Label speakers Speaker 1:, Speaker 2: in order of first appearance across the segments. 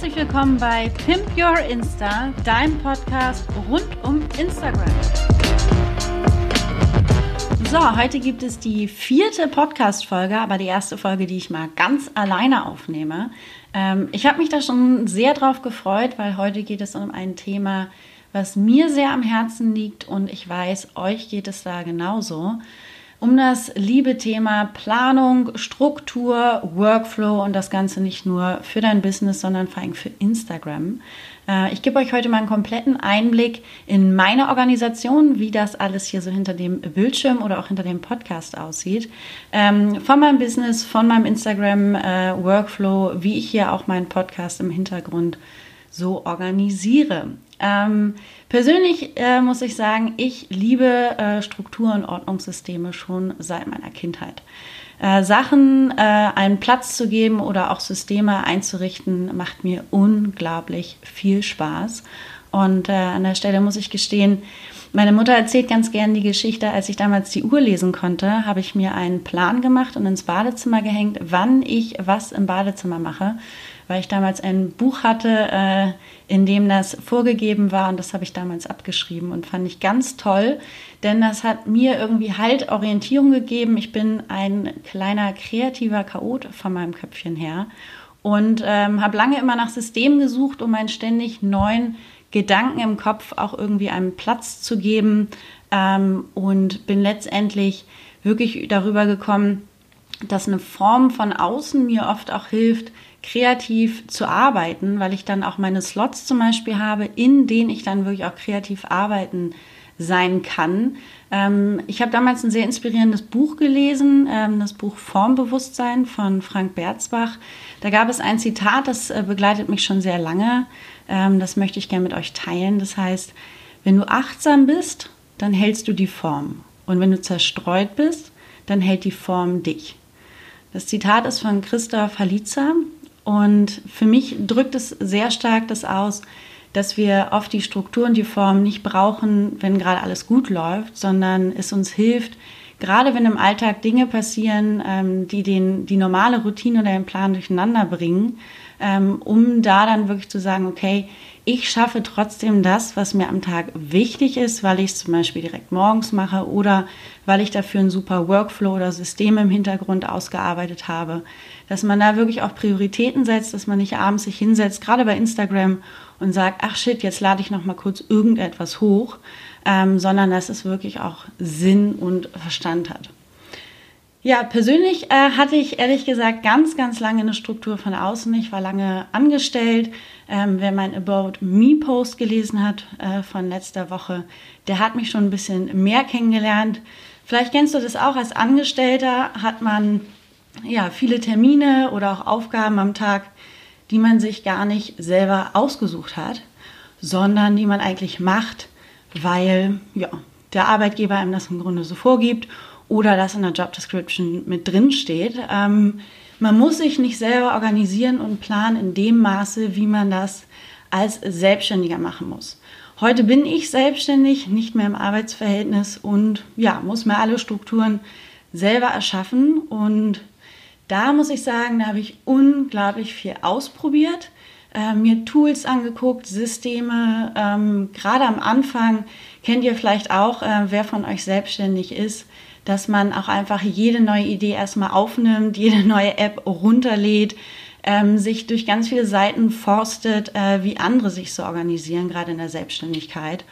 Speaker 1: Herzlich willkommen bei Pimp Your Insta, deinem Podcast rund um Instagram. So, heute gibt es die vierte Podcast-Folge, aber die erste Folge, die ich mal ganz alleine aufnehme. Ähm, ich habe mich da schon sehr drauf gefreut, weil heute geht es um ein Thema, was mir sehr am Herzen liegt und ich weiß, euch geht es da genauso um das liebe Thema Planung, Struktur, Workflow und das Ganze nicht nur für dein Business, sondern vor allem für Instagram. Äh, ich gebe euch heute mal einen kompletten Einblick in meine Organisation, wie das alles hier so hinter dem Bildschirm oder auch hinter dem Podcast aussieht. Ähm, von meinem Business, von meinem Instagram-Workflow, äh, wie ich hier auch meinen Podcast im Hintergrund so organisiere. Persönlich äh, muss ich sagen, ich liebe äh, Struktur- und Ordnungssysteme schon seit meiner Kindheit. Äh, Sachen äh, einen Platz zu geben oder auch Systeme einzurichten, macht mir unglaublich viel Spaß. Und äh, an der Stelle muss ich gestehen, meine Mutter erzählt ganz gern die Geschichte, als ich damals die Uhr lesen konnte, habe ich mir einen Plan gemacht und ins Badezimmer gehängt, wann ich was im Badezimmer mache weil ich damals ein Buch hatte, äh, in dem das vorgegeben war und das habe ich damals abgeschrieben und fand ich ganz toll, denn das hat mir irgendwie halt Orientierung gegeben. Ich bin ein kleiner kreativer Chaot von meinem Köpfchen her und ähm, habe lange immer nach Systemen gesucht, um meinen ständig neuen Gedanken im Kopf auch irgendwie einen Platz zu geben ähm, und bin letztendlich wirklich darüber gekommen, dass eine Form von außen mir oft auch hilft, kreativ zu arbeiten, weil ich dann auch meine Slots zum Beispiel habe, in denen ich dann wirklich auch kreativ arbeiten sein kann. Ähm, ich habe damals ein sehr inspirierendes Buch gelesen, ähm, das Buch Formbewusstsein von Frank Berzbach. Da gab es ein Zitat, das äh, begleitet mich schon sehr lange. Ähm, das möchte ich gerne mit euch teilen. Das heißt, wenn du achtsam bist, dann hältst du die Form. Und wenn du zerstreut bist, dann hält die Form dich. Das Zitat ist von Christoph Halitza und für mich drückt es sehr stark das aus, dass wir oft die Struktur und die Form nicht brauchen, wenn gerade alles gut läuft, sondern es uns hilft, gerade wenn im Alltag Dinge passieren, ähm, die den, die normale Routine oder den Plan durcheinander bringen, ähm, um da dann wirklich zu sagen, okay, ich schaffe trotzdem das, was mir am Tag wichtig ist, weil ich es zum Beispiel direkt morgens mache oder weil ich dafür ein super Workflow oder System im Hintergrund ausgearbeitet habe. Dass man da wirklich auch Prioritäten setzt, dass man nicht abends sich hinsetzt, gerade bei Instagram und sagt, ach shit, jetzt lade ich noch mal kurz irgendetwas hoch, ähm, sondern dass es wirklich auch Sinn und Verstand hat. Ja, persönlich äh, hatte ich ehrlich gesagt ganz, ganz lange eine Struktur von außen. Ich war lange angestellt. Ähm, wer mein About Me Post gelesen hat äh, von letzter Woche, der hat mich schon ein bisschen mehr kennengelernt. Vielleicht kennst du das auch als Angestellter, hat man ja viele Termine oder auch Aufgaben am Tag, die man sich gar nicht selber ausgesucht hat, sondern die man eigentlich macht, weil ja, der Arbeitgeber einem das im Grunde so vorgibt oder das in der Job Description mit drin steht. Ähm, man muss sich nicht selber organisieren und planen in dem Maße, wie man das als Selbstständiger machen muss. Heute bin ich selbstständig, nicht mehr im Arbeitsverhältnis und ja, muss mir alle Strukturen selber erschaffen. Und da muss ich sagen, da habe ich unglaublich viel ausprobiert, äh, mir Tools angeguckt, Systeme. Ähm, Gerade am Anfang kennt ihr vielleicht auch, äh, wer von euch selbstständig ist dass man auch einfach jede neue Idee erstmal aufnimmt, jede neue App runterlädt, ähm, sich durch ganz viele Seiten forstet, äh, wie andere sich so organisieren, gerade in der Selbstständigkeit.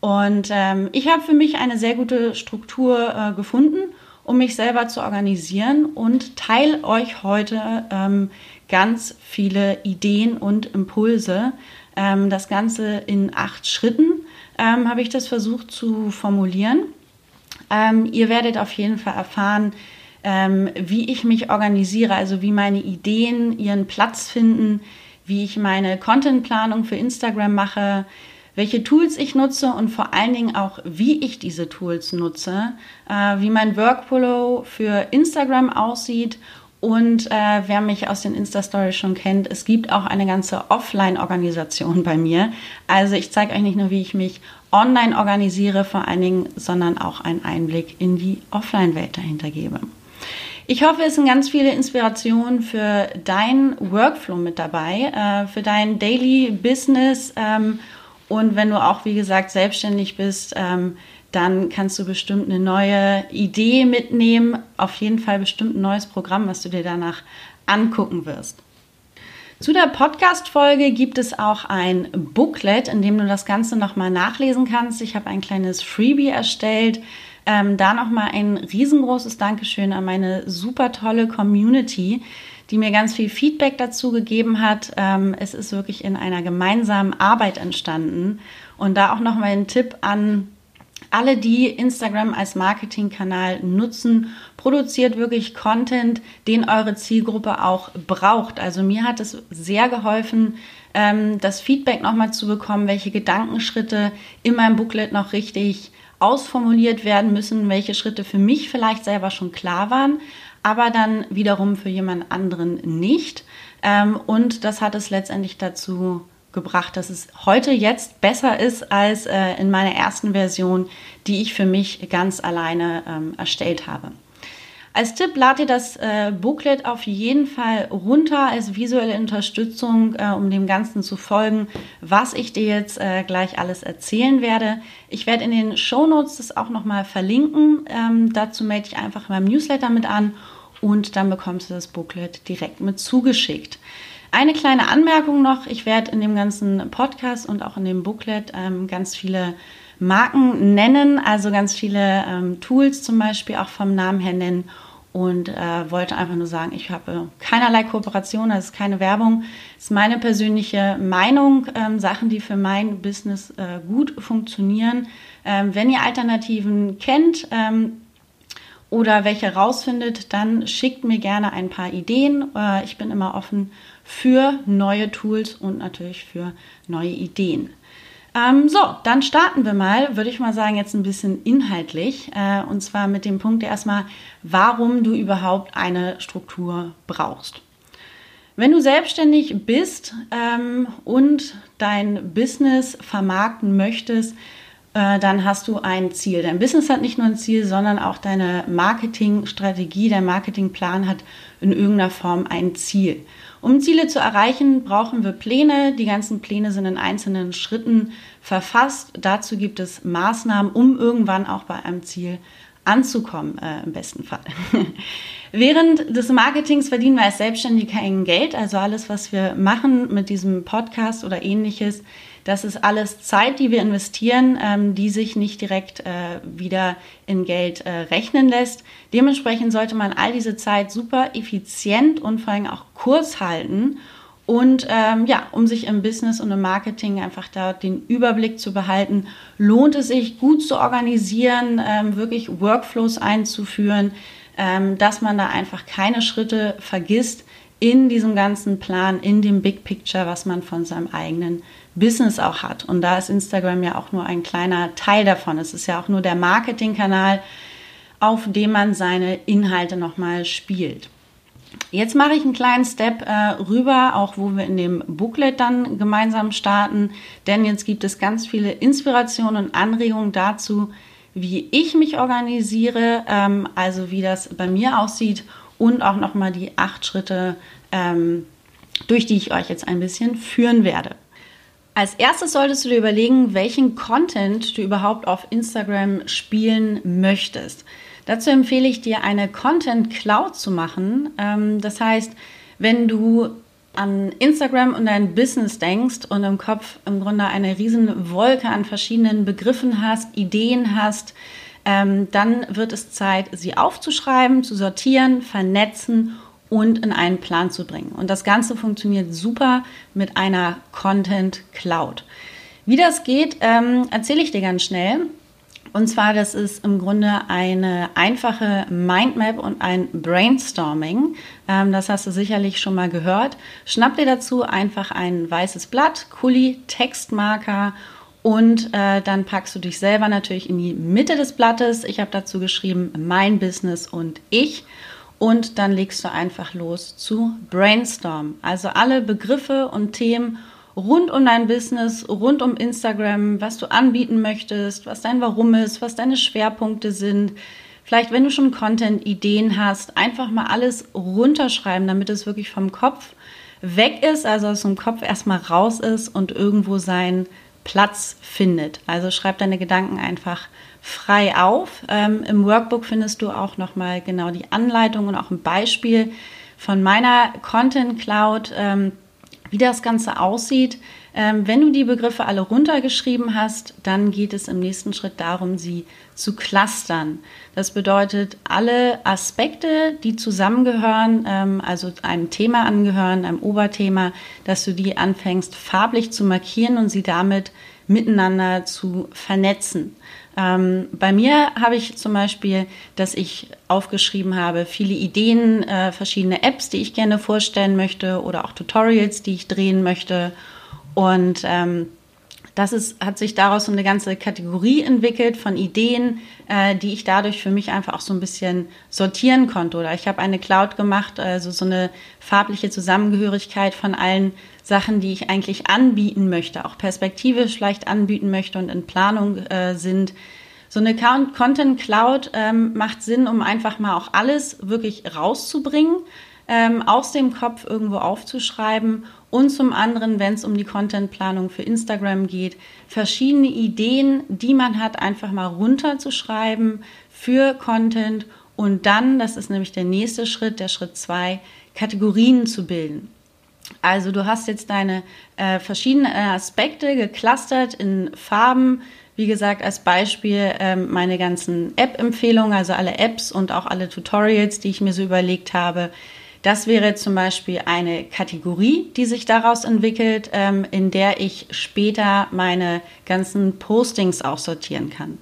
Speaker 1: Und ähm, ich habe für mich eine sehr gute Struktur äh, gefunden, um mich selber zu organisieren und teile euch heute ähm, ganz viele Ideen und Impulse. Ähm, das Ganze in acht Schritten ähm, habe ich das versucht zu formulieren. Ähm, ihr werdet auf jeden Fall erfahren, ähm, wie ich mich organisiere, also wie meine Ideen ihren Platz finden, wie ich meine Contentplanung für Instagram mache, welche Tools ich nutze und vor allen Dingen auch, wie ich diese Tools nutze, äh, wie mein Workflow für Instagram aussieht und äh, wer mich aus den Insta-Stories schon kennt, es gibt auch eine ganze Offline-Organisation bei mir. Also ich zeige euch nicht nur, wie ich mich online organisiere vor allen Dingen, sondern auch einen Einblick in die Offline-Welt dahinter gebe. Ich hoffe, es sind ganz viele Inspirationen für deinen Workflow mit dabei, äh, für dein Daily Business. Ähm, und wenn du auch, wie gesagt, selbstständig bist, ähm, dann kannst du bestimmt eine neue Idee mitnehmen. Auf jeden Fall bestimmt ein neues Programm, was du dir danach angucken wirst. Zu der Podcast-Folge gibt es auch ein Booklet, in dem du das Ganze nochmal nachlesen kannst. Ich habe ein kleines Freebie erstellt. Ähm, da nochmal ein riesengroßes Dankeschön an meine super tolle Community, die mir ganz viel Feedback dazu gegeben hat. Ähm, es ist wirklich in einer gemeinsamen Arbeit entstanden. Und da auch nochmal ein Tipp an alle, die Instagram als Marketingkanal nutzen, produziert wirklich Content, den eure Zielgruppe auch braucht. Also mir hat es sehr geholfen, ähm, das Feedback nochmal zu bekommen, welche Gedankenschritte in meinem Booklet noch richtig ausformuliert werden müssen, welche Schritte für mich vielleicht selber schon klar waren, aber dann wiederum für jemand anderen nicht. Ähm, und das hat es letztendlich dazu gebracht, dass es heute jetzt besser ist als äh, in meiner ersten Version, die ich für mich ganz alleine ähm, erstellt habe. Als Tipp lad dir das äh, Booklet auf jeden Fall runter als visuelle Unterstützung, äh, um dem Ganzen zu folgen, was ich dir jetzt äh, gleich alles erzählen werde. Ich werde in den Show Notes das auch nochmal verlinken. Ähm, dazu melde ich einfach in meinem Newsletter mit an und dann bekommst du das Booklet direkt mit zugeschickt. Eine kleine Anmerkung noch. Ich werde in dem ganzen Podcast und auch in dem Booklet ähm, ganz viele Marken nennen, also ganz viele ähm, Tools zum Beispiel auch vom Namen her nennen und äh, wollte einfach nur sagen, ich habe keinerlei Kooperation, das ist keine Werbung, das ist meine persönliche Meinung, ähm, Sachen, die für mein Business äh, gut funktionieren. Ähm, wenn ihr Alternativen kennt, ähm, oder welche rausfindet, dann schickt mir gerne ein paar Ideen. Äh, ich bin immer offen für neue Tools und natürlich für neue Ideen. Ähm, so, dann starten wir mal, würde ich mal sagen, jetzt ein bisschen inhaltlich. Äh, und zwar mit dem Punkt erstmal, warum du überhaupt eine Struktur brauchst. Wenn du selbstständig bist ähm, und dein Business vermarkten möchtest, äh, dann hast du ein Ziel. Dein Business hat nicht nur ein Ziel, sondern auch deine Marketingstrategie, dein Marketingplan hat in irgendeiner Form ein Ziel. Um Ziele zu erreichen, brauchen wir Pläne. Die ganzen Pläne sind in einzelnen Schritten verfasst. Dazu gibt es Maßnahmen, um irgendwann auch bei einem Ziel anzukommen, äh, im besten Fall. Während des Marketings verdienen wir als Selbstständige kein Geld. Also alles, was wir machen mit diesem Podcast oder ähnliches, das ist alles Zeit, die wir investieren, ähm, die sich nicht direkt äh, wieder in Geld äh, rechnen lässt. Dementsprechend sollte man all diese Zeit super effizient und vor allem auch kurz halten. Und ähm, ja, um sich im Business und im Marketing einfach da den Überblick zu behalten, lohnt es sich, gut zu organisieren, ähm, wirklich Workflows einzuführen, ähm, dass man da einfach keine Schritte vergisst in diesem ganzen Plan, in dem Big Picture, was man von seinem eigenen Business auch hat. Und da ist Instagram ja auch nur ein kleiner Teil davon. Es ist ja auch nur der Marketingkanal, auf dem man seine Inhalte nochmal spielt. Jetzt mache ich einen kleinen Step äh, rüber, auch wo wir in dem Booklet dann gemeinsam starten, denn jetzt gibt es ganz viele Inspirationen und Anregungen dazu, wie ich mich organisiere, ähm, also wie das bei mir aussieht und auch nochmal die acht Schritte, ähm, durch die ich euch jetzt ein bisschen führen werde. Als erstes solltest du dir überlegen, welchen Content du überhaupt auf Instagram spielen möchtest. Dazu empfehle ich dir, eine Content Cloud zu machen. Ähm, das heißt, wenn du an Instagram und dein Business denkst und im Kopf im Grunde eine riesen Wolke an verschiedenen Begriffen hast, Ideen hast, ähm, dann wird es Zeit, sie aufzuschreiben, zu sortieren, vernetzen und in einen Plan zu bringen. Und das Ganze funktioniert super mit einer Content Cloud. Wie das geht, ähm, erzähle ich dir ganz schnell. Und zwar, das ist im Grunde eine einfache Mindmap und ein Brainstorming. Ähm, das hast du sicherlich schon mal gehört. Schnapp dir dazu einfach ein weißes Blatt, Kuli, Textmarker und äh, dann packst du dich selber natürlich in die Mitte des Blattes. Ich habe dazu geschrieben, mein Business und ich und dann legst du einfach los zu Brainstorm. Also alle Begriffe und Themen rund um dein Business, rund um Instagram, was du anbieten möchtest, was dein Warum ist, was deine Schwerpunkte sind, vielleicht, wenn du schon Content-Ideen hast, einfach mal alles runterschreiben, damit es wirklich vom Kopf weg ist, also aus dem Kopf erstmal raus ist und irgendwo seinen Platz findet. Also schreib deine Gedanken einfach frei auf. Ähm, Im Workbook findest du auch nochmal genau die Anleitung und auch ein Beispiel von meiner Content Cloud, ähm, wie das Ganze aussieht. Ähm, wenn du die Begriffe alle runtergeschrieben hast, dann geht es im nächsten Schritt darum, sie zu clustern. Das bedeutet, alle Aspekte, die zusammengehören, ähm, also einem Thema angehören, einem Oberthema, dass du die anfängst farblich zu markieren und sie damit miteinander zu vernetzen. Ähm, bei mir habe ich zum Beispiel, dass ich aufgeschrieben habe, viele Ideen, äh, verschiedene Apps, die ich gerne vorstellen möchte oder auch Tutorials, die ich drehen möchte. Und ähm, das ist, hat sich daraus so eine ganze Kategorie entwickelt von Ideen, äh, die ich dadurch für mich einfach auch so ein bisschen sortieren konnte. Oder ich habe eine Cloud gemacht, also so eine farbliche Zusammengehörigkeit von allen Sachen, die ich eigentlich anbieten möchte, auch perspektivisch vielleicht anbieten möchte und in Planung äh, sind. So eine Content Cloud ähm, macht Sinn, um einfach mal auch alles wirklich rauszubringen, ähm, aus dem Kopf irgendwo aufzuschreiben und zum anderen, wenn es um die Contentplanung für Instagram geht, verschiedene Ideen, die man hat, einfach mal runterzuschreiben für Content und dann, das ist nämlich der nächste Schritt, der Schritt zwei, Kategorien zu bilden. Also du hast jetzt deine äh, verschiedenen Aspekte geclustert in Farben. Wie gesagt, als Beispiel ähm, meine ganzen App-Empfehlungen, also alle Apps und auch alle Tutorials, die ich mir so überlegt habe. Das wäre zum Beispiel eine Kategorie, die sich daraus entwickelt, ähm, in der ich später meine ganzen Postings auch sortieren kann.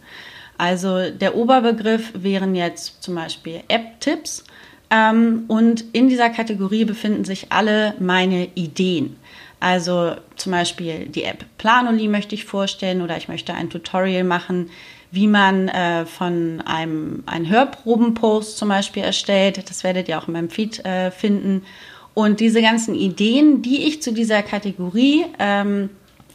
Speaker 1: Also der Oberbegriff wären jetzt zum Beispiel App-Tipps ähm, und in dieser Kategorie befinden sich alle meine Ideen. Also zum Beispiel die App Planoli möchte ich vorstellen oder ich möchte ein Tutorial machen, wie man äh, von einem einen Hörprobenpost zum Beispiel erstellt. Das werdet ihr auch in meinem Feed äh, finden. Und diese ganzen Ideen, die ich zu dieser Kategorie, ähm,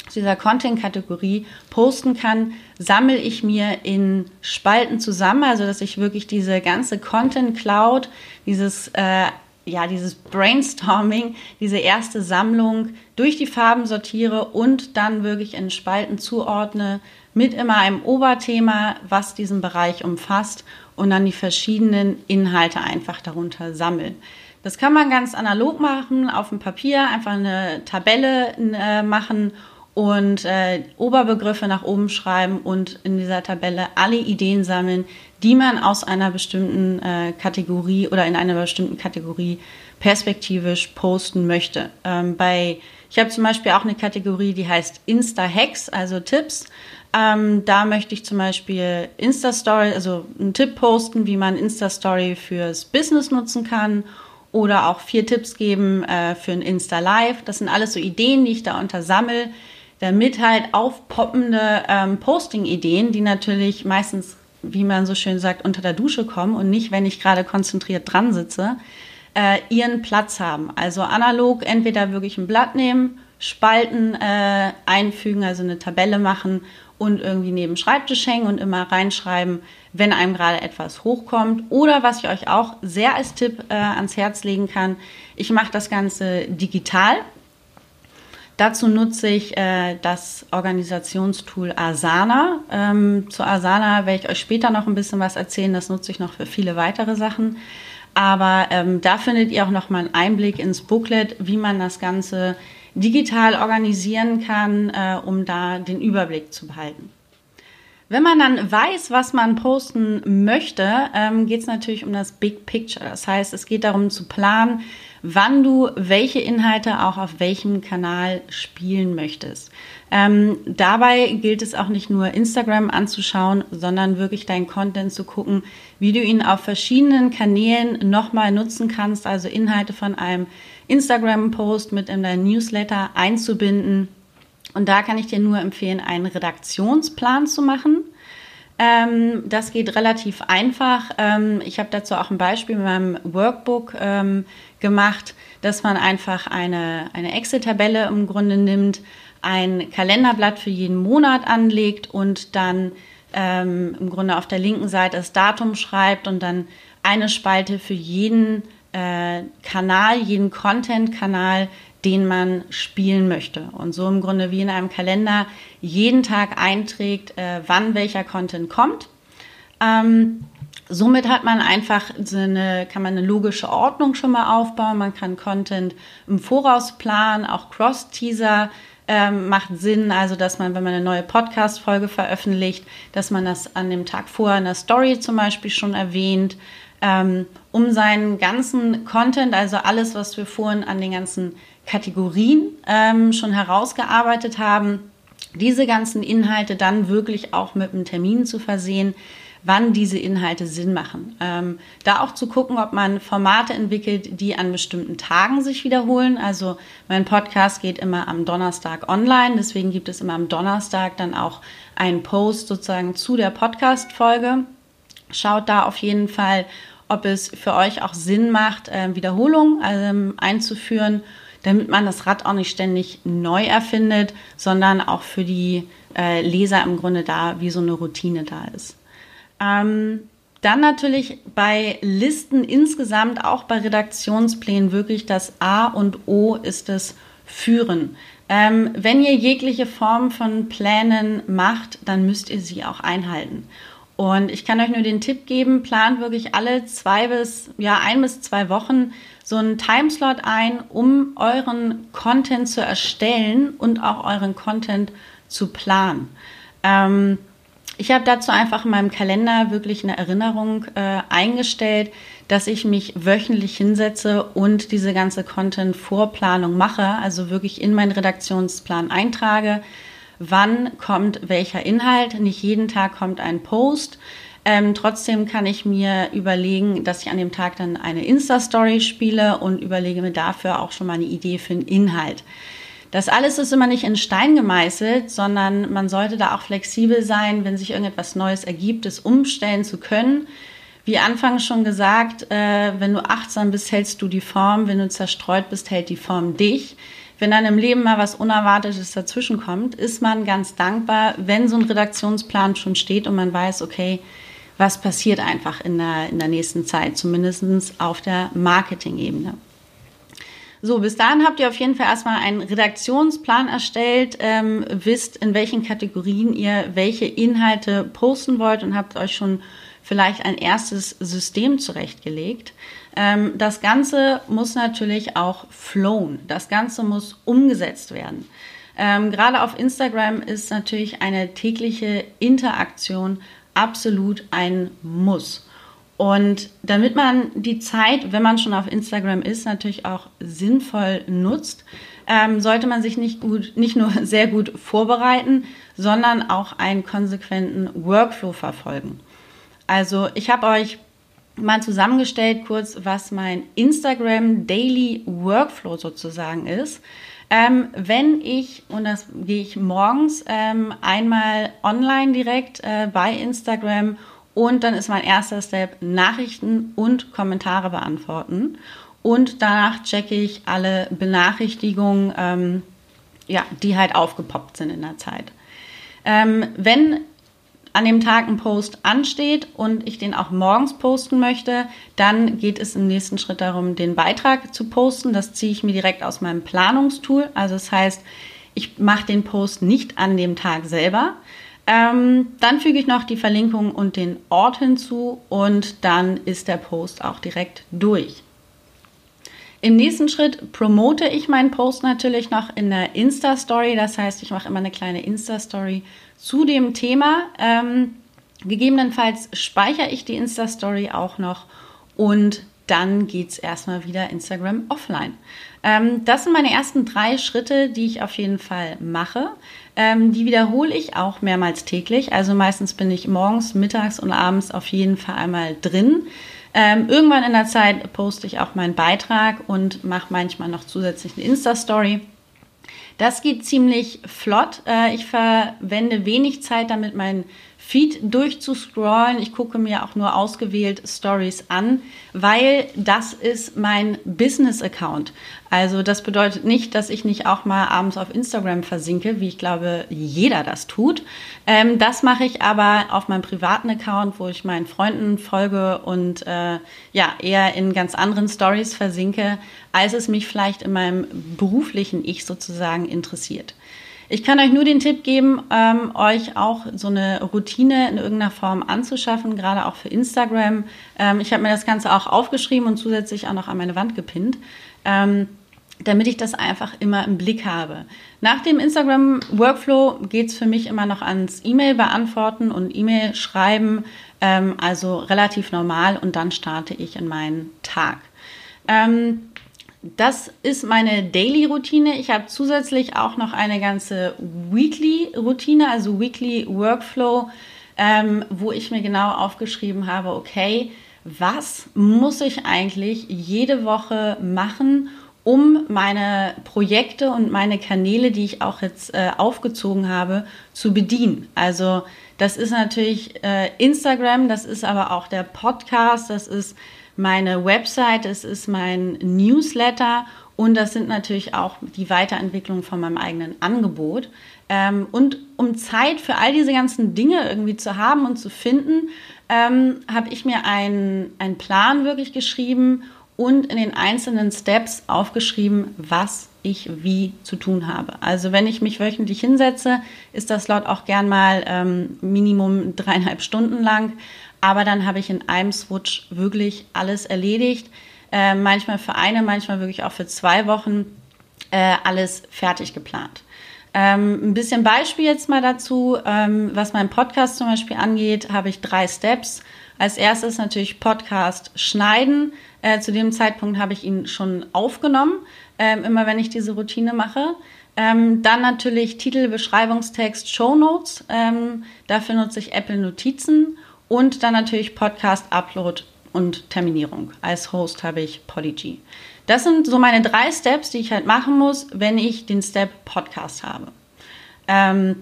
Speaker 1: zu dieser Content-Kategorie posten kann, sammle ich mir in Spalten zusammen, also dass ich wirklich diese ganze Content-Cloud, dieses äh, ja, dieses Brainstorming, diese erste Sammlung durch die Farben sortiere und dann wirklich in Spalten zuordne, mit immer einem Oberthema, was diesen Bereich umfasst und dann die verschiedenen Inhalte einfach darunter sammeln. Das kann man ganz analog machen, auf dem Papier einfach eine Tabelle äh, machen und äh, Oberbegriffe nach oben schreiben und in dieser Tabelle alle Ideen sammeln, die man aus einer bestimmten äh, Kategorie oder in einer bestimmten Kategorie perspektivisch posten möchte. Ähm, bei, ich habe zum Beispiel auch eine Kategorie, die heißt Insta-Hacks, also Tipps. Ähm, da möchte ich zum Beispiel Insta-Story, also einen Tipp posten, wie man Insta-Story fürs Business nutzen kann oder auch vier Tipps geben äh, für ein Insta-Live. Das sind alles so Ideen, die ich da untersammel, damit halt aufpoppende ähm, Posting-Ideen, die natürlich meistens, wie man so schön sagt, unter der Dusche kommen und nicht, wenn ich gerade konzentriert dran sitze, äh, ihren Platz haben. Also analog entweder wirklich ein Blatt nehmen, Spalten äh, einfügen, also eine Tabelle machen und irgendwie neben Schreibtisch hängen und immer reinschreiben, wenn einem gerade etwas hochkommt. Oder was ich euch auch sehr als Tipp äh, ans Herz legen kann, ich mache das Ganze digital. Dazu nutze ich äh, das Organisationstool Asana. Ähm, zu Asana werde ich euch später noch ein bisschen was erzählen. Das nutze ich noch für viele weitere Sachen. Aber ähm, da findet ihr auch noch mal einen Einblick ins Booklet, wie man das Ganze digital organisieren kann, äh, um da den Überblick zu behalten. Wenn man dann weiß, was man posten möchte, ähm, geht es natürlich um das Big Picture. Das heißt, es geht darum zu planen, wann du welche Inhalte auch auf welchem Kanal spielen möchtest. Ähm, dabei gilt es auch nicht nur Instagram anzuschauen, sondern wirklich deinen Content zu gucken, wie du ihn auf verschiedenen Kanälen nochmal nutzen kannst, also Inhalte von einem Instagram-Post mit in dein Newsletter einzubinden. Und da kann ich dir nur empfehlen, einen Redaktionsplan zu machen. Ähm, das geht relativ einfach. Ähm, ich habe dazu auch ein Beispiel mit meinem Workbook ähm, gemacht, dass man einfach eine, eine Excel-Tabelle im Grunde nimmt, ein Kalenderblatt für jeden Monat anlegt und dann ähm, im Grunde auf der linken Seite das Datum schreibt und dann eine Spalte für jeden äh, Kanal, jeden Content-Kanal, den man spielen möchte. Und so im Grunde wie in einem Kalender jeden Tag einträgt, äh, wann welcher Content kommt. Ähm, somit hat man einfach so eine, kann man eine logische Ordnung schon mal aufbauen. Man kann Content im Voraus planen, auch Cross-Teaser ähm, macht Sinn, also dass man, wenn man eine neue Podcast-Folge veröffentlicht, dass man das an dem Tag vorher in der Story zum Beispiel schon erwähnt, ähm, um seinen ganzen Content, also alles, was wir vorhin an den ganzen Kategorien ähm, schon herausgearbeitet haben, diese ganzen Inhalte dann wirklich auch mit einem Termin zu versehen, wann diese Inhalte Sinn machen. Ähm, da auch zu gucken, ob man Formate entwickelt, die an bestimmten Tagen sich wiederholen. Also mein Podcast geht immer am Donnerstag online, deswegen gibt es immer am Donnerstag dann auch einen Post sozusagen zu der Podcast-Folge. Schaut da auf jeden Fall, ob es für euch auch Sinn macht, äh, Wiederholungen ähm, einzuführen damit man das Rad auch nicht ständig neu erfindet, sondern auch für die äh, Leser im Grunde da wie so eine Routine da ist. Ähm, dann natürlich bei Listen insgesamt, auch bei Redaktionsplänen, wirklich das A und O ist das Führen. Ähm, wenn ihr jegliche Form von Plänen macht, dann müsst ihr sie auch einhalten. Und ich kann euch nur den Tipp geben, plant wirklich alle zwei bis, ja, ein bis zwei Wochen so einen Timeslot ein, um euren Content zu erstellen und auch euren Content zu planen. Ähm, ich habe dazu einfach in meinem Kalender wirklich eine Erinnerung äh, eingestellt, dass ich mich wöchentlich hinsetze und diese ganze Content-Vorplanung mache, also wirklich in meinen Redaktionsplan eintrage wann kommt welcher Inhalt. Nicht jeden Tag kommt ein Post. Ähm, trotzdem kann ich mir überlegen, dass ich an dem Tag dann eine Insta-Story spiele und überlege mir dafür auch schon mal eine Idee für einen Inhalt. Das alles ist immer nicht in Stein gemeißelt, sondern man sollte da auch flexibel sein, wenn sich irgendetwas Neues ergibt, es umstellen zu können. Wie anfangs schon gesagt, äh, wenn du achtsam bist, hältst du die Form. Wenn du zerstreut bist, hält die Form dich wenn dann im Leben mal was Unerwartetes dazwischenkommt, ist man ganz dankbar, wenn so ein Redaktionsplan schon steht und man weiß, okay, was passiert einfach in der, in der nächsten Zeit, zumindest auf der Marketing-Ebene. So, bis dahin habt ihr auf jeden Fall erstmal einen Redaktionsplan erstellt, ähm, wisst, in welchen Kategorien ihr welche Inhalte posten wollt und habt euch schon vielleicht ein erstes System zurechtgelegt. Ähm, das Ganze muss natürlich auch flowen. Das Ganze muss umgesetzt werden. Ähm, gerade auf Instagram ist natürlich eine tägliche Interaktion absolut ein Muss. Und damit man die Zeit, wenn man schon auf Instagram ist, natürlich auch sinnvoll nutzt, ähm, sollte man sich nicht, gut, nicht nur sehr gut vorbereiten, sondern auch einen konsequenten Workflow verfolgen. Also ich habe euch mal zusammengestellt kurz, was mein Instagram Daily Workflow sozusagen ist. Ähm, wenn ich, und das gehe ich morgens ähm, einmal online direkt äh, bei Instagram und dann ist mein erster Step Nachrichten und Kommentare beantworten. Und danach checke ich alle Benachrichtigungen, ähm, ja, die halt aufgepoppt sind in der Zeit. Ähm, wenn an dem Tag ein Post ansteht und ich den auch morgens posten möchte, dann geht es im nächsten Schritt darum, den Beitrag zu posten. Das ziehe ich mir direkt aus meinem Planungstool. Also das heißt, ich mache den Post nicht an dem Tag selber. Ähm, dann füge ich noch die Verlinkung und den Ort hinzu und dann ist der Post auch direkt durch. Im nächsten Schritt promote ich meinen Post natürlich noch in der Insta-Story. Das heißt, ich mache immer eine kleine Insta-Story zu dem Thema. Ähm, gegebenenfalls speichere ich die Insta-Story auch noch und dann geht es erstmal wieder Instagram offline. Ähm, das sind meine ersten drei Schritte, die ich auf jeden Fall mache. Ähm, die wiederhole ich auch mehrmals täglich. Also meistens bin ich morgens, mittags und abends auf jeden Fall einmal drin. Ähm, irgendwann in der Zeit poste ich auch meinen Beitrag und mache manchmal noch zusätzlich eine Insta-Story. Das geht ziemlich flott. Äh, ich verwende wenig Zeit, damit mein Feed durchzuscrollen. Ich gucke mir auch nur ausgewählt Stories an, weil das ist mein Business-Account. Also das bedeutet nicht, dass ich nicht auch mal abends auf Instagram versinke, wie ich glaube, jeder das tut. Ähm, das mache ich aber auf meinem privaten Account, wo ich meinen Freunden folge und äh, ja eher in ganz anderen Stories versinke, als es mich vielleicht in meinem beruflichen Ich sozusagen interessiert. Ich kann euch nur den Tipp geben, ähm, euch auch so eine Routine in irgendeiner Form anzuschaffen, gerade auch für Instagram. Ähm, ich habe mir das Ganze auch aufgeschrieben und zusätzlich auch noch an meine Wand gepinnt. Ähm, damit ich das einfach immer im Blick habe. Nach dem Instagram-Workflow geht es für mich immer noch ans E-Mail beantworten und E-Mail schreiben, ähm, also relativ normal und dann starte ich in meinen Tag. Ähm, das ist meine Daily-Routine. Ich habe zusätzlich auch noch eine ganze Weekly-Routine, also Weekly Workflow, ähm, wo ich mir genau aufgeschrieben habe, okay, was muss ich eigentlich jede Woche machen, um meine Projekte und meine Kanäle, die ich auch jetzt äh, aufgezogen habe, zu bedienen. Also das ist natürlich äh, Instagram, das ist aber auch der Podcast, das ist meine Website, es ist mein Newsletter und das sind natürlich auch die Weiterentwicklung von meinem eigenen Angebot. Ähm, und um Zeit für all diese ganzen Dinge irgendwie zu haben und zu finden, ähm, habe ich mir einen, einen Plan wirklich geschrieben und in den einzelnen Steps aufgeschrieben, was ich wie zu tun habe. Also wenn ich mich wöchentlich hinsetze, ist das laut auch gern mal ähm, Minimum dreieinhalb Stunden lang. Aber dann habe ich in einem Switch wirklich alles erledigt. Äh, manchmal für eine, manchmal wirklich auch für zwei Wochen äh, alles fertig geplant. Ähm, ein bisschen Beispiel jetzt mal dazu, ähm, was meinen Podcast zum Beispiel angeht, habe ich drei Steps. Als erstes natürlich Podcast schneiden. Äh, zu dem Zeitpunkt habe ich ihn schon aufgenommen, ähm, immer wenn ich diese Routine mache. Ähm, dann natürlich Titel, Beschreibungstext, Show Notes. Ähm, dafür nutze ich Apple Notizen und dann natürlich Podcast, Upload und Terminierung. Als Host habe ich Polyg. Das sind so meine drei Steps, die ich halt machen muss, wenn ich den Step Podcast habe. Ähm,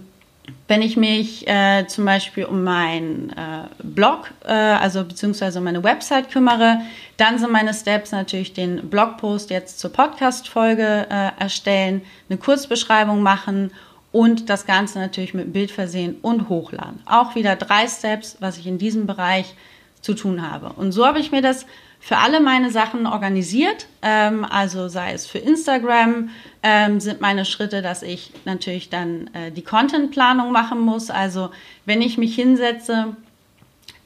Speaker 1: wenn ich mich äh, zum Beispiel um meinen äh, Blog, äh, also beziehungsweise um meine Website kümmere, dann sind meine Steps natürlich den Blogpost jetzt zur Podcast-Folge äh, erstellen, eine Kurzbeschreibung machen und das Ganze natürlich mit Bild versehen und hochladen. Auch wieder drei Steps, was ich in diesem Bereich zu tun habe. Und so habe ich mir das für alle meine Sachen organisiert. Ähm, also sei es für Instagram, ähm, sind meine Schritte, dass ich natürlich dann äh, die Contentplanung machen muss. Also wenn ich mich hinsetze,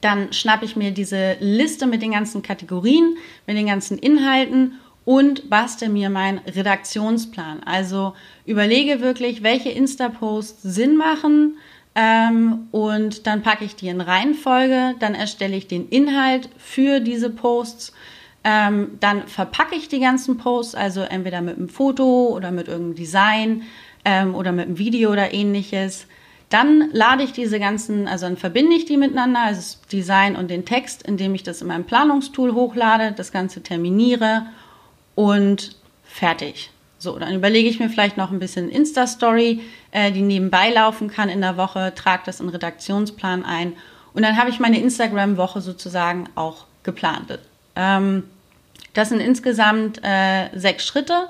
Speaker 1: dann schnappe ich mir diese Liste mit den ganzen Kategorien, mit den ganzen Inhalten und bastel mir meinen Redaktionsplan. Also überlege wirklich, welche Insta-Posts Sinn machen ähm, und dann packe ich die in Reihenfolge, dann erstelle ich den Inhalt für diese Posts. Ähm, dann verpacke ich die ganzen Posts, also entweder mit einem Foto oder mit irgendeinem Design ähm, oder mit einem Video oder ähnliches. Dann lade ich diese ganzen, also dann verbinde ich die miteinander, also das Design und den Text, indem ich das in meinem Planungstool hochlade, das Ganze terminiere und fertig. So, dann überlege ich mir vielleicht noch ein bisschen Insta-Story, äh, die nebenbei laufen kann in der Woche, trage das in den Redaktionsplan ein und dann habe ich meine Instagram-Woche sozusagen auch geplant. Ähm, das sind insgesamt äh, sechs Schritte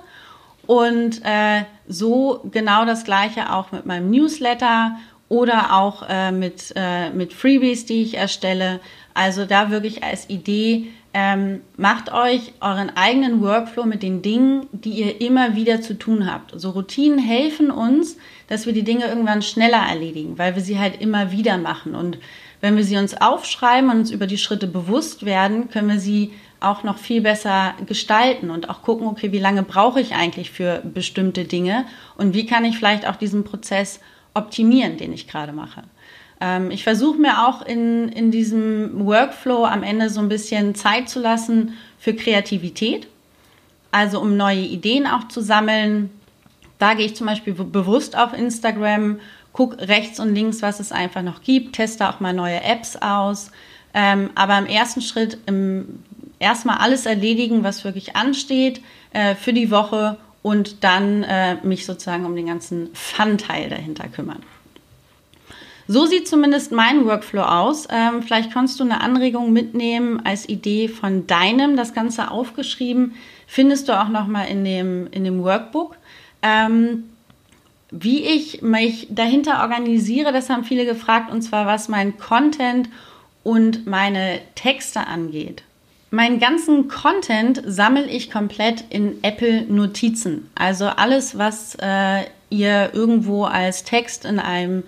Speaker 1: und äh, so genau das gleiche auch mit meinem Newsletter oder auch äh, mit, äh, mit Freebies, die ich erstelle. Also da wirklich als Idee, ähm, macht euch euren eigenen Workflow mit den Dingen, die ihr immer wieder zu tun habt. So Routinen helfen uns, dass wir die Dinge irgendwann schneller erledigen, weil wir sie halt immer wieder machen. Und wenn wir sie uns aufschreiben und uns über die Schritte bewusst werden, können wir sie auch noch viel besser gestalten und auch gucken, okay, wie lange brauche ich eigentlich für bestimmte Dinge und wie kann ich vielleicht auch diesen Prozess optimieren, den ich gerade mache. Ähm, ich versuche mir auch in, in diesem Workflow am Ende so ein bisschen Zeit zu lassen für Kreativität, also um neue Ideen auch zu sammeln. Da gehe ich zum Beispiel bewusst auf Instagram, gucke rechts und links, was es einfach noch gibt, teste auch mal neue Apps aus. Ähm, aber im ersten Schritt im, erstmal alles erledigen, was wirklich ansteht äh, für die Woche und dann äh, mich sozusagen um den ganzen Fun-Teil dahinter kümmern. So sieht zumindest mein Workflow aus. Ähm, vielleicht kannst du eine Anregung mitnehmen als Idee von deinem. Das Ganze aufgeschrieben findest du auch nochmal in dem, in dem Workbook. Ähm, wie ich mich dahinter organisiere, das haben viele gefragt, und zwar was mein Content und meine Texte angeht. Meinen ganzen Content sammle ich komplett in Apple Notizen. Also alles, was äh, ihr irgendwo als Text in einem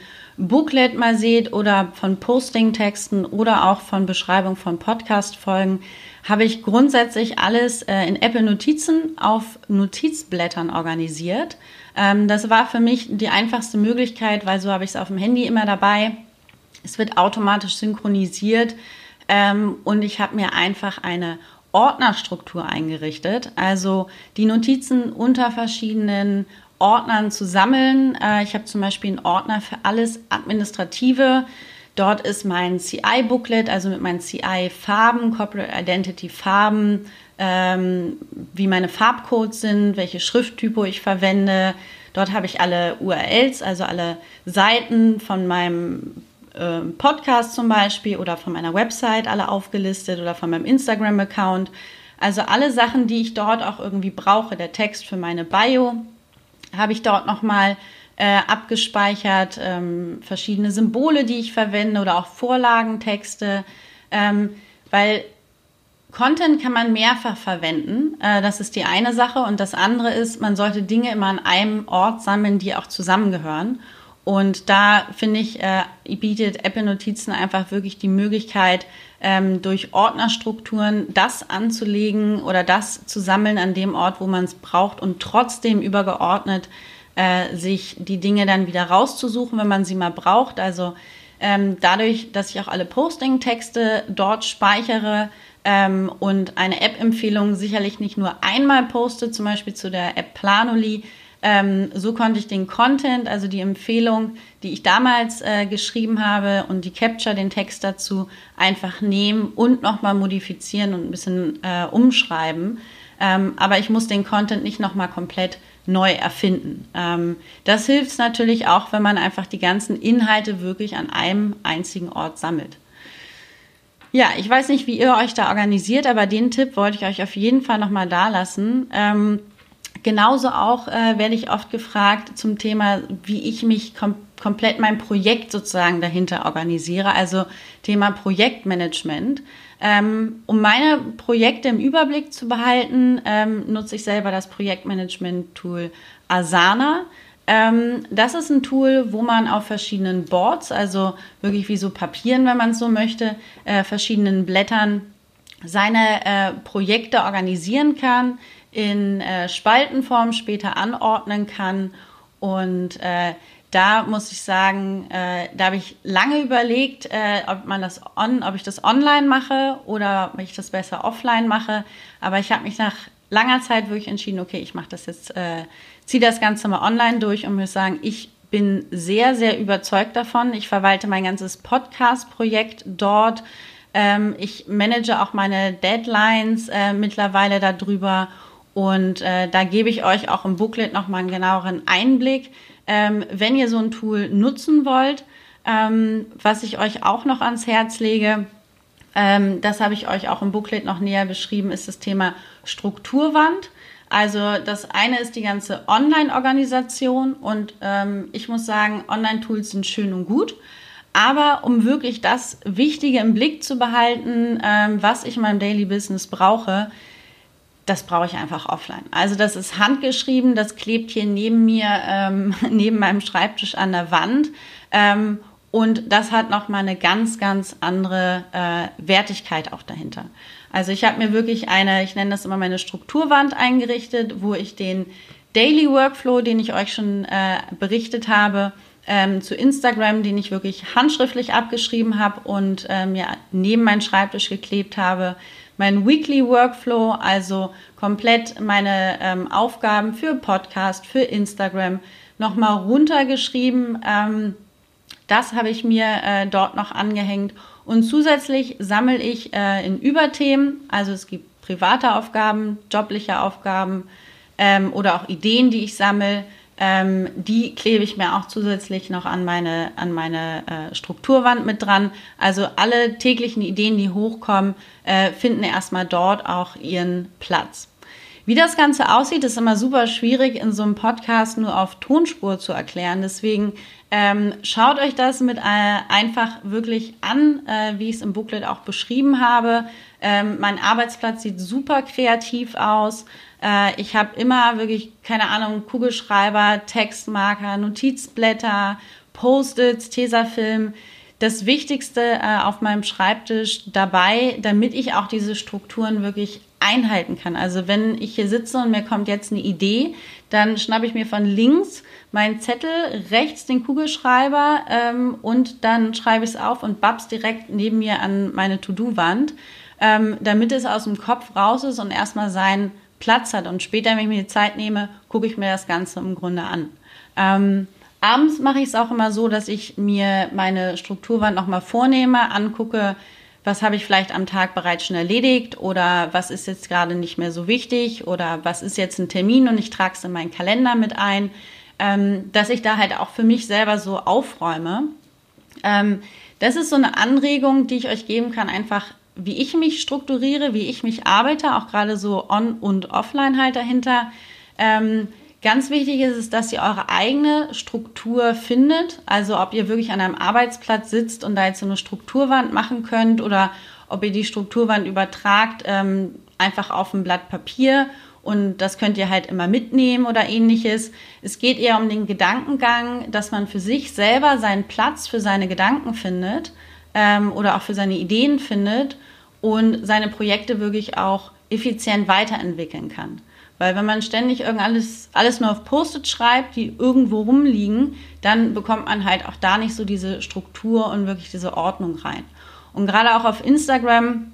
Speaker 1: Booklet mal seht oder von Posting-Texten oder auch von Beschreibung von Podcast-Folgen, habe ich grundsätzlich alles äh, in Apple Notizen auf Notizblättern organisiert. Ähm, das war für mich die einfachste Möglichkeit, weil so habe ich es auf dem Handy immer dabei. Es wird automatisch synchronisiert ähm, und ich habe mir einfach eine Ordnerstruktur eingerichtet, also die Notizen unter verschiedenen Ordnern zu sammeln. Äh, ich habe zum Beispiel einen Ordner für alles Administrative. Dort ist mein CI-Booklet, also mit meinen CI-Farben, Corporate Identity-Farben, ähm, wie meine Farbcodes sind, welche Schrifttypo ich verwende. Dort habe ich alle URLs, also alle Seiten von meinem äh, Podcast zum Beispiel oder von meiner Website alle aufgelistet oder von meinem Instagram-Account. Also alle Sachen, die ich dort auch irgendwie brauche. Der Text für meine Bio habe ich dort nochmal äh, abgespeichert, ähm, verschiedene Symbole, die ich verwende oder auch Vorlagentexte, ähm, weil Content kann man mehrfach verwenden. Äh, das ist die eine Sache. Und das andere ist, man sollte Dinge immer an einem Ort sammeln, die auch zusammengehören. Und da finde ich, äh, bietet Apple Notizen einfach wirklich die Möglichkeit, ähm, durch Ordnerstrukturen das anzulegen oder das zu sammeln an dem Ort, wo man es braucht und trotzdem übergeordnet äh, sich die Dinge dann wieder rauszusuchen, wenn man sie mal braucht. Also ähm, dadurch, dass ich auch alle Posting-Texte dort speichere, ähm, und eine App-Empfehlung sicherlich nicht nur einmal poste, zum Beispiel zu der App Planoli. Ähm, so konnte ich den Content, also die Empfehlung, die ich damals äh, geschrieben habe und die Capture, den Text dazu, einfach nehmen und nochmal modifizieren und ein bisschen äh, umschreiben. Ähm, aber ich muss den Content nicht nochmal komplett neu erfinden. Ähm, das hilft natürlich auch, wenn man einfach die ganzen Inhalte wirklich an einem einzigen Ort sammelt. Ja, ich weiß nicht, wie ihr euch da organisiert, aber den Tipp wollte ich euch auf jeden Fall nochmal da lassen. Ähm, genauso auch äh, werde ich oft gefragt zum Thema, wie ich mich kom komplett mein Projekt sozusagen dahinter organisiere, also Thema Projektmanagement. Ähm, um meine Projekte im Überblick zu behalten, ähm, nutze ich selber das Projektmanagement-Tool Asana. Ähm, das ist ein Tool, wo man auf verschiedenen Boards, also wirklich wie so Papieren, wenn man es so möchte, äh, verschiedenen Blättern seine äh, Projekte organisieren kann, in äh, Spaltenform später anordnen kann. Und äh, da muss ich sagen, äh, da habe ich lange überlegt, äh, ob man das on, ob ich das online mache oder ob ich das besser offline mache. Aber ich habe mich nach langer Zeit wirklich entschieden, okay, ich mache das jetzt ziehe das Ganze mal online durch und muss sagen, ich bin sehr, sehr überzeugt davon. Ich verwalte mein ganzes Podcast-Projekt dort. Ähm, ich manage auch meine Deadlines äh, mittlerweile darüber. Und äh, da gebe ich euch auch im Booklet nochmal einen genaueren Einblick. Ähm, wenn ihr so ein Tool nutzen wollt, ähm, was ich euch auch noch ans Herz lege, ähm, das habe ich euch auch im Booklet noch näher beschrieben, ist das Thema Strukturwand. Also das eine ist die ganze Online-Organisation und ähm, ich muss sagen, Online-Tools sind schön und gut. Aber um wirklich das Wichtige im Blick zu behalten, ähm, was ich in meinem Daily Business brauche, das brauche ich einfach offline. Also das ist handgeschrieben, das klebt hier neben mir, ähm, neben meinem Schreibtisch an der Wand. Ähm, und das hat nochmal eine ganz, ganz andere äh, Wertigkeit auch dahinter. Also ich habe mir wirklich eine, ich nenne das immer meine Strukturwand eingerichtet, wo ich den Daily Workflow, den ich euch schon äh, berichtet habe, ähm, zu Instagram, den ich wirklich handschriftlich abgeschrieben habe und äh, mir neben meinen Schreibtisch geklebt habe. Mein Weekly Workflow, also komplett meine ähm, Aufgaben für Podcast, für Instagram, nochmal runtergeschrieben. Ähm, das habe ich mir äh, dort noch angehängt und zusätzlich sammle ich äh, in Überthemen, also es gibt private Aufgaben, jobliche Aufgaben ähm, oder auch Ideen, die ich sammle, Ähm, die klebe ich mir auch zusätzlich noch an meine, an meine äh, Strukturwand mit dran. Also alle täglichen Ideen, die hochkommen, äh, finden erstmal dort auch ihren Platz. Wie das Ganze aussieht, ist immer super schwierig in so einem Podcast nur auf Tonspur zu erklären. Deswegen ähm, schaut euch das mit äh, einfach wirklich an, äh, wie ich es im Booklet auch beschrieben habe. Ähm, mein Arbeitsplatz sieht super kreativ aus. Äh, ich habe immer wirklich, keine Ahnung, Kugelschreiber, Textmarker, Notizblätter, Post-its, Tesafilm. Das Wichtigste äh, auf meinem Schreibtisch dabei, damit ich auch diese Strukturen wirklich einhalten kann. Also wenn ich hier sitze und mir kommt jetzt eine Idee, dann schnappe ich mir von links meinen Zettel, rechts den Kugelschreiber ähm, und dann schreibe ich es auf und babs direkt neben mir an meine To-Do-Wand, ähm, damit es aus dem Kopf raus ist und erstmal seinen Platz hat. Und später, wenn ich mir die Zeit nehme, gucke ich mir das Ganze im Grunde an. Ähm, abends mache ich es auch immer so, dass ich mir meine Strukturwand nochmal vornehme, angucke, was habe ich vielleicht am Tag bereits schon erledigt oder was ist jetzt gerade nicht mehr so wichtig oder was ist jetzt ein Termin und ich trage es in meinen Kalender mit ein, ähm, dass ich da halt auch für mich selber so aufräume. Ähm, das ist so eine Anregung, die ich euch geben kann, einfach wie ich mich strukturiere, wie ich mich arbeite, auch gerade so on und offline halt dahinter. Ähm, Ganz wichtig ist es, dass ihr eure eigene Struktur findet. Also ob ihr wirklich an einem Arbeitsplatz sitzt und da jetzt so eine Strukturwand machen könnt oder ob ihr die Strukturwand übertragt, ähm, einfach auf ein Blatt Papier und das könnt ihr halt immer mitnehmen oder ähnliches. Es geht eher um den Gedankengang, dass man für sich selber seinen Platz für seine Gedanken findet ähm, oder auch für seine Ideen findet und seine Projekte wirklich auch effizient weiterentwickeln kann. Weil wenn man ständig alles, alles nur auf Post-it schreibt, die irgendwo rumliegen, dann bekommt man halt auch da nicht so diese Struktur und wirklich diese Ordnung rein. Und gerade auch auf Instagram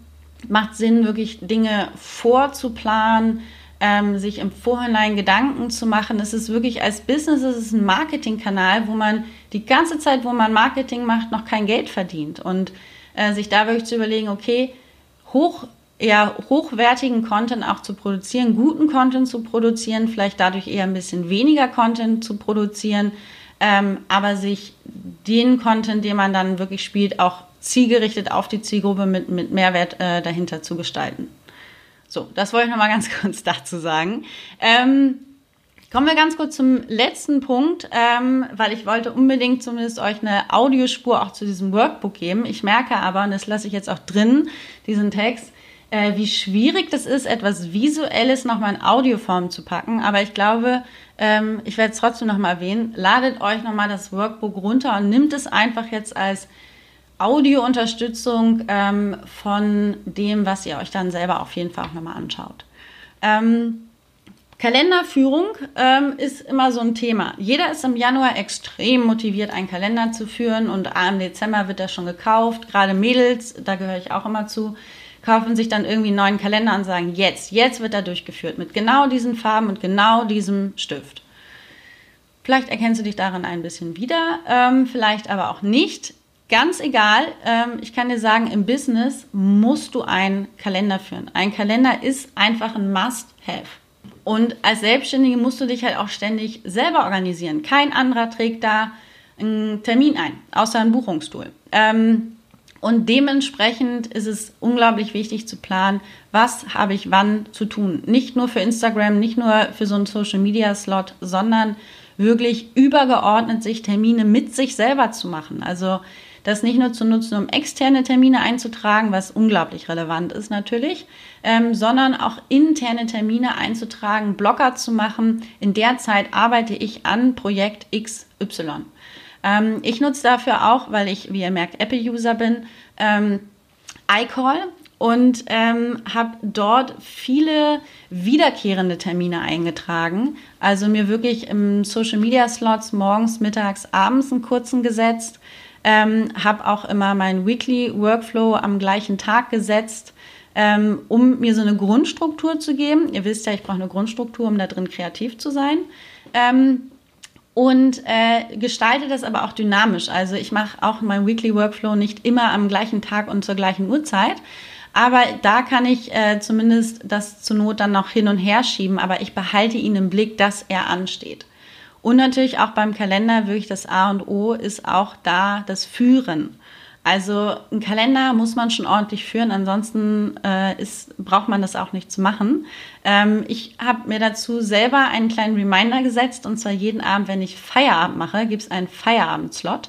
Speaker 1: macht Sinn, wirklich Dinge vorzuplanen, ähm, sich im Vorhinein Gedanken zu machen. Es ist wirklich als Business, es ist ein Marketingkanal, wo man die ganze Zeit, wo man Marketing macht, noch kein Geld verdient. Und äh, sich da wirklich zu überlegen, okay, hoch eher hochwertigen Content auch zu produzieren, guten Content zu produzieren, vielleicht dadurch eher ein bisschen weniger Content zu produzieren, ähm, aber sich den Content, den man dann wirklich spielt, auch zielgerichtet auf die Zielgruppe mit, mit Mehrwert äh, dahinter zu gestalten. So, das wollte ich nochmal ganz kurz dazu sagen. Ähm, Kommen wir ganz kurz zum letzten Punkt, ähm, weil ich wollte unbedingt zumindest euch eine Audiospur auch zu diesem Workbook geben. Ich merke aber, und das lasse ich jetzt auch drin, diesen Text, äh, wie schwierig das ist, etwas Visuelles nochmal in Audioform zu packen. Aber ich glaube, ähm, ich werde es trotzdem nochmal erwähnen, ladet euch nochmal das Workbook runter und nimmt es einfach jetzt als Audiounterstützung ähm, von dem, was ihr euch dann selber auf jeden Fall auch nochmal anschaut. Ähm, Kalenderführung ähm, ist immer so ein Thema. Jeder ist im Januar extrem motiviert, einen Kalender zu führen und im Dezember wird er schon gekauft. Gerade Mädels, da gehöre ich auch immer zu, kaufen sich dann irgendwie einen neuen Kalender und sagen, jetzt, jetzt wird er durchgeführt mit genau diesen Farben und genau diesem Stift. Vielleicht erkennst du dich darin ein bisschen wieder, ähm, vielleicht aber auch nicht. Ganz egal, ähm, ich kann dir sagen, im Business musst du einen Kalender führen. Ein Kalender ist einfach ein Must-Have. Und als Selbstständige musst du dich halt auch ständig selber organisieren. Kein anderer trägt da einen Termin ein, außer ein Buchungstool. Ähm, und dementsprechend ist es unglaublich wichtig zu planen, was habe ich wann zu tun. Nicht nur für Instagram, nicht nur für so einen Social Media Slot, sondern wirklich übergeordnet sich Termine mit sich selber zu machen. Also das nicht nur zu nutzen, um externe Termine einzutragen, was unglaublich relevant ist natürlich, ähm, sondern auch interne Termine einzutragen, Blocker zu machen. In der Zeit arbeite ich an Projekt XY. Ähm, ich nutze dafür auch, weil ich, wie ihr merkt, Apple-User bin, ähm, iCall und ähm, habe dort viele wiederkehrende Termine eingetragen. Also mir wirklich im Social Media Slots morgens, mittags, abends einen kurzen gesetzt. Ähm, habe auch immer meinen Weekly Workflow am gleichen Tag gesetzt, ähm, um mir so eine Grundstruktur zu geben. Ihr wisst ja, ich brauche eine Grundstruktur, um da drin kreativ zu sein. Ähm, und äh, gestalte das aber auch dynamisch. Also ich mache auch meinen Weekly Workflow nicht immer am gleichen Tag und zur gleichen Uhrzeit. Aber da kann ich äh, zumindest das zur Not dann noch hin und her schieben, aber ich behalte ihn im Blick, dass er ansteht. Und natürlich auch beim Kalender wirklich das A und O ist auch da das Führen. Also einen Kalender muss man schon ordentlich führen, ansonsten äh, ist, braucht man das auch nicht zu machen. Ähm, ich habe mir dazu selber einen kleinen Reminder gesetzt und zwar jeden Abend, wenn ich Feierabend mache, gibt es einen Feierabendslot,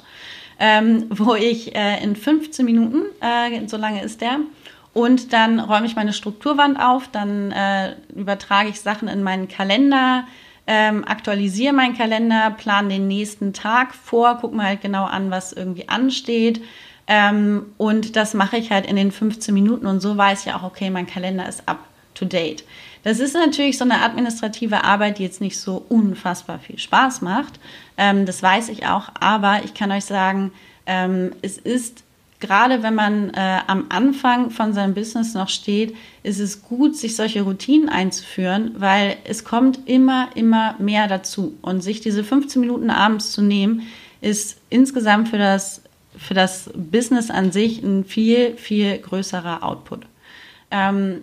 Speaker 1: ähm, wo ich äh, in 15 Minuten, äh, so lange ist der, und dann räume ich meine Strukturwand auf, dann äh, übertrage ich Sachen in meinen Kalender, ähm, aktualisiere meinen Kalender, plane den nächsten Tag vor, gucke mir halt genau an, was irgendwie ansteht ähm, und das mache ich halt in den 15 Minuten und so weiß ich auch, okay, mein Kalender ist up to date. Das ist natürlich so eine administrative Arbeit, die jetzt nicht so unfassbar viel Spaß macht. Ähm, das weiß ich auch, aber ich kann euch sagen, ähm, es ist gerade wenn man äh, am Anfang von seinem Business noch steht, ist es gut, sich solche Routinen einzuführen, weil es kommt immer, immer mehr dazu. Und sich diese 15 Minuten abends zu nehmen, ist insgesamt für das für das Business an sich ein viel, viel größerer Output. Ähm,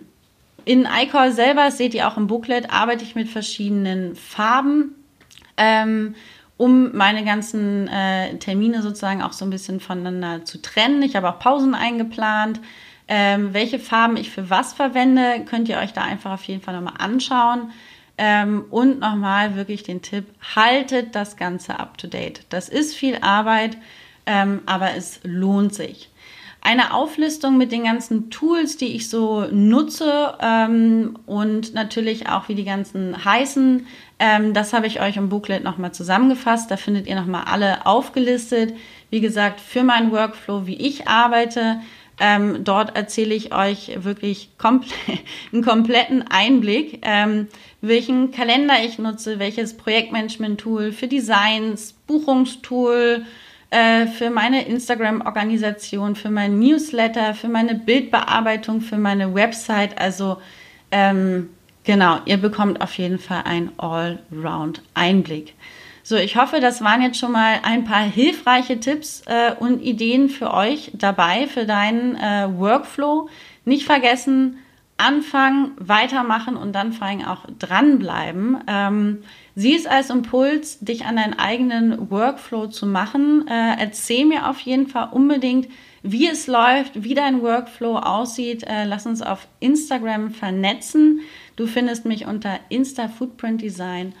Speaker 1: in iCall selber, seht ihr auch im Booklet, arbeite ich mit verschiedenen Farben, ähm, um meine ganzen äh, Termine sozusagen auch so ein bisschen voneinander zu trennen. Ich habe auch Pausen eingeplant. Ähm, welche Farben ich für was verwende, könnt ihr euch da einfach auf jeden Fall nochmal anschauen. Ähm, und nochmal wirklich den Tipp, haltet das Ganze up to date. Das ist viel Arbeit ähm, aber es lohnt sich. Eine Auflistung mit den ganzen Tools, die ich so nutze ähm, und natürlich auch wie die ganzen heißen, ähm, das habe ich euch im Booklet nochmal zusammengefasst. Da findet ihr nochmal alle aufgelistet. Wie gesagt, für meinen Workflow, wie ich arbeite. Ähm, dort erzähle ich euch wirklich komple einen kompletten Einblick, ähm, welchen Kalender ich nutze, welches Projektmanagement-Tool für Designs, Buchungstool, äh, für meine Instagram-Organisation, für mein Newsletter, für meine Bildbearbeitung, für meine Website. Also ähm, genau, ihr bekommt auf jeden Fall einen Allround-Einblick. So, ich hoffe, das waren jetzt schon mal ein paar hilfreiche Tipps äh, und Ideen für euch dabei, für deinen äh, Workflow. Nicht vergessen, anfangen, weitermachen und dann vor allem auch dranbleiben. Ähm, sieh es als Impuls, dich an deinen eigenen Workflow zu machen. Äh, erzähl mir auf jeden Fall unbedingt, wie es läuft, wie dein Workflow aussieht. Äh, lass uns auf Instagram vernetzen. Du findest mich unter Insta Footprint Design.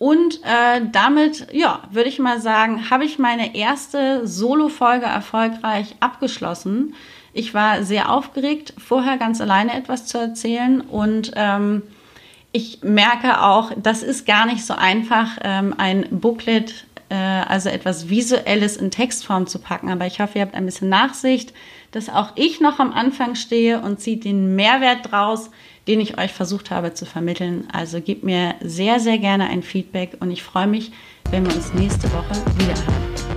Speaker 1: Und äh, damit, ja, würde ich mal sagen, habe ich meine erste Solo-Folge erfolgreich abgeschlossen. Ich war sehr aufgeregt, vorher ganz alleine etwas zu erzählen und ähm, ich merke auch, das ist gar nicht so einfach, ähm, ein Booklet, äh, also etwas Visuelles in Textform zu packen. Aber ich hoffe, ihr habt ein bisschen Nachsicht, dass auch ich noch am Anfang stehe und zieht den Mehrwert draus, den ich euch versucht habe zu vermitteln. Also gebt mir sehr, sehr gerne ein Feedback und ich freue mich, wenn wir uns nächste Woche wieder haben.